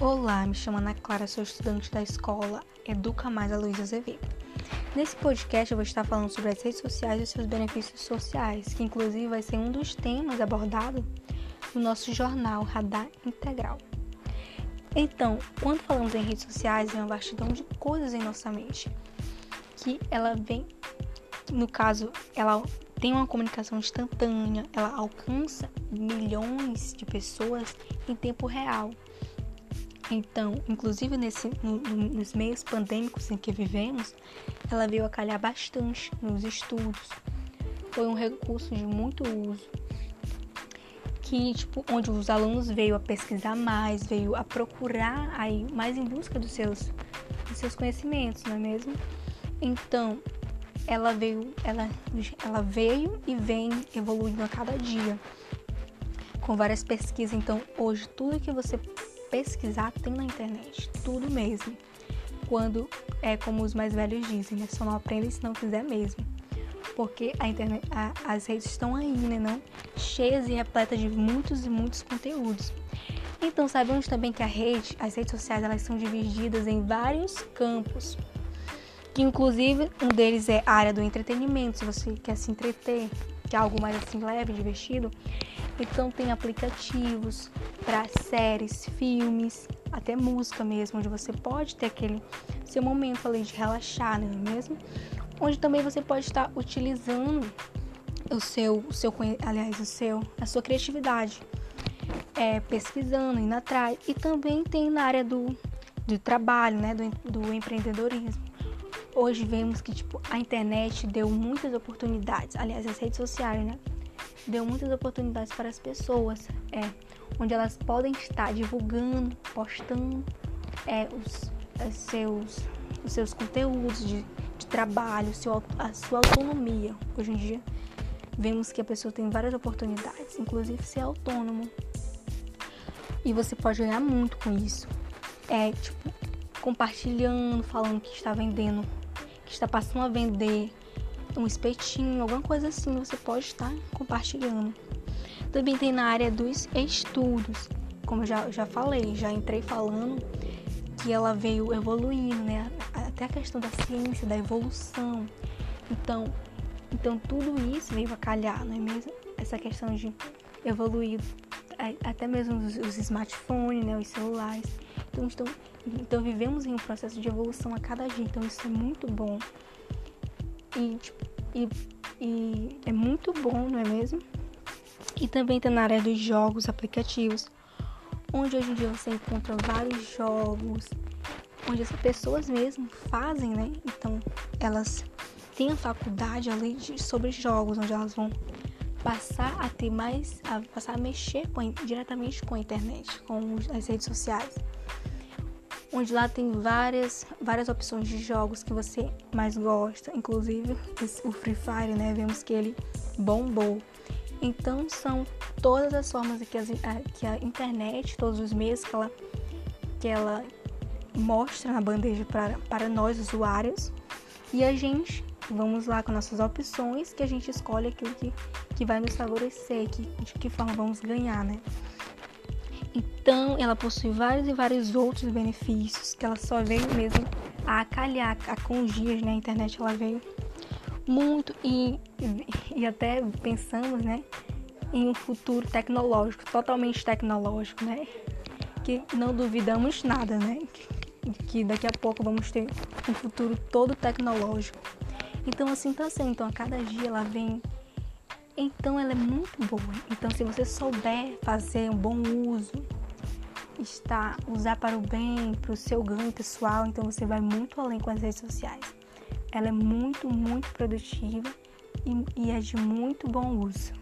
Olá, me chamo Ana Clara, sou estudante da escola Educa Mais a Luísa Azevedo. Nesse podcast eu vou estar falando sobre as redes sociais e seus benefícios sociais, que inclusive vai ser um dos temas abordado no nosso jornal Radar Integral. Então, quando falamos em redes sociais, é uma vastidão de coisas em nossa mente, que ela vem, no caso, ela tem uma comunicação instantânea, ela alcança milhões de pessoas em tempo real. Então, inclusive nesse, no, nos meios pandêmicos em que vivemos, ela veio a calhar bastante nos estudos. Foi um recurso de muito uso, que tipo, onde os alunos veio a pesquisar mais, veio a procurar aí mais em busca dos seus, dos seus conhecimentos, não é mesmo? Então, ela veio, ela, ela veio e vem evoluindo a cada dia com várias pesquisas. Então, hoje tudo que você pesquisar tem na internet, tudo mesmo. Quando é como os mais velhos dizem, né? Só não aprende se não quiser mesmo. Porque a internet, a, as redes estão aí, né? Não? Cheias e repletas de muitos e muitos conteúdos. Então, sabemos também que a rede, as redes sociais, elas são divididas em vários campos. Que inclusive um deles é a área do entretenimento, se você quer se entreter, que é algo mais assim leve, divertido. Então tem aplicativos para séries, filmes, até música mesmo, onde você pode ter aquele seu momento ali de relaxar, não é mesmo? Onde também você pode estar utilizando o seu, o seu aliás, o seu, a sua criatividade, é, pesquisando, indo atrás. E também tem na área do, do trabalho, né, do, do empreendedorismo. Hoje vemos que tipo, a internet deu muitas oportunidades, aliás, as redes sociais, né? Deu muitas oportunidades para as pessoas, é, onde elas podem estar divulgando, postando é, os, os, seus, os seus conteúdos de, de trabalho, seu, a sua autonomia. Hoje em dia, vemos que a pessoa tem várias oportunidades, inclusive ser autônomo. E você pode ganhar muito com isso. É, tipo, compartilhando, falando que está vendendo que está passando a vender um espetinho, alguma coisa assim, você pode estar compartilhando. Também tem na área dos estudos, como eu já, já falei, já entrei falando que ela veio evoluindo, né? Até a questão da ciência, da evolução. Então, então tudo isso veio a calhar, não é mesmo? Essa questão de evoluir, até mesmo os, os smartphones, né? Os celulares. Então, então, então vivemos em um processo de evolução a cada dia, então isso é muito bom. E, tipo, e, e é muito bom, não é mesmo? E também está na área dos jogos, aplicativos, onde hoje em dia você encontra vários jogos, onde as pessoas mesmo fazem, né? Então elas têm a faculdade ali de, sobre jogos, onde elas vão passar a ter mais, a passar a mexer com, diretamente com a internet, com as redes sociais onde lá tem várias, várias opções de jogos que você mais gosta, inclusive o Free Fire, né? Vemos que ele bombou. Então são todas as formas que, as, a, que a internet, todos os meios que ela, que ela mostra na bandeja para, nós usuários e a gente vamos lá com nossas opções que a gente escolhe aquilo que, que vai nos favorecer, que, de que forma vamos ganhar, né? Então, ela possui vários e vários outros benefícios que ela só veio mesmo a calhar, a dias, né? A internet ela veio muito e, e até pensamos, né? Em um futuro tecnológico, totalmente tecnológico, né? Que não duvidamos nada, né? Que daqui a pouco vamos ter um futuro todo tecnológico. Então, assim tá sendo. Então, a cada dia ela vem então ela é muito boa. Então se você souber fazer um bom uso, está usar para o bem, para o seu ganho pessoal, então você vai muito além com as redes sociais. Ela é muito, muito produtiva e, e é de muito bom uso.